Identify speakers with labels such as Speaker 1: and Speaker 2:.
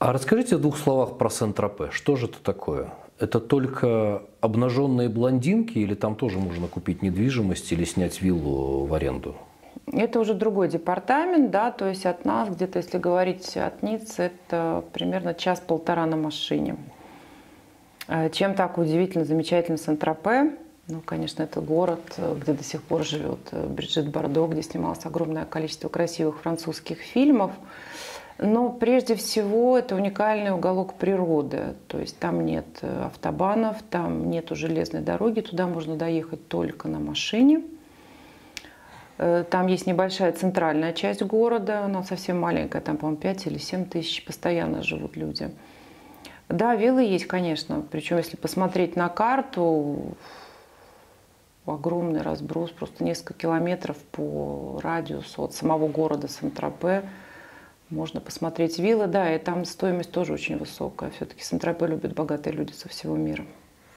Speaker 1: А расскажите в двух словах про Сент-Тропе. Что же это такое? Это только обнаженные блондинки или там тоже можно купить недвижимость или снять виллу в аренду?
Speaker 2: Это уже другой департамент, да, то есть от нас, где-то, если говорить от Ниццы, это примерно час-полтора на машине. Э, чем так удивительно, замечательно Сент-Тропе? Ну, конечно, это город, где до сих пор живет Бриджит Бардо, где снималось огромное количество красивых французских фильмов. Но прежде всего это уникальный уголок природы. То есть там нет э, автобанов, там нет железной дороги, туда можно доехать только на машине. Э, там есть небольшая центральная часть города, она совсем маленькая, там, по-моему, 5 или 7 тысяч постоянно живут люди. Да, виллы есть, конечно. Причем, если посмотреть на карту, огромный разброс, просто несколько километров по радиусу от самого города Сент-Тропе. Можно посмотреть виллы, да, и там стоимость тоже очень высокая. Все-таки Сент-Тропе любят богатые люди со всего мира.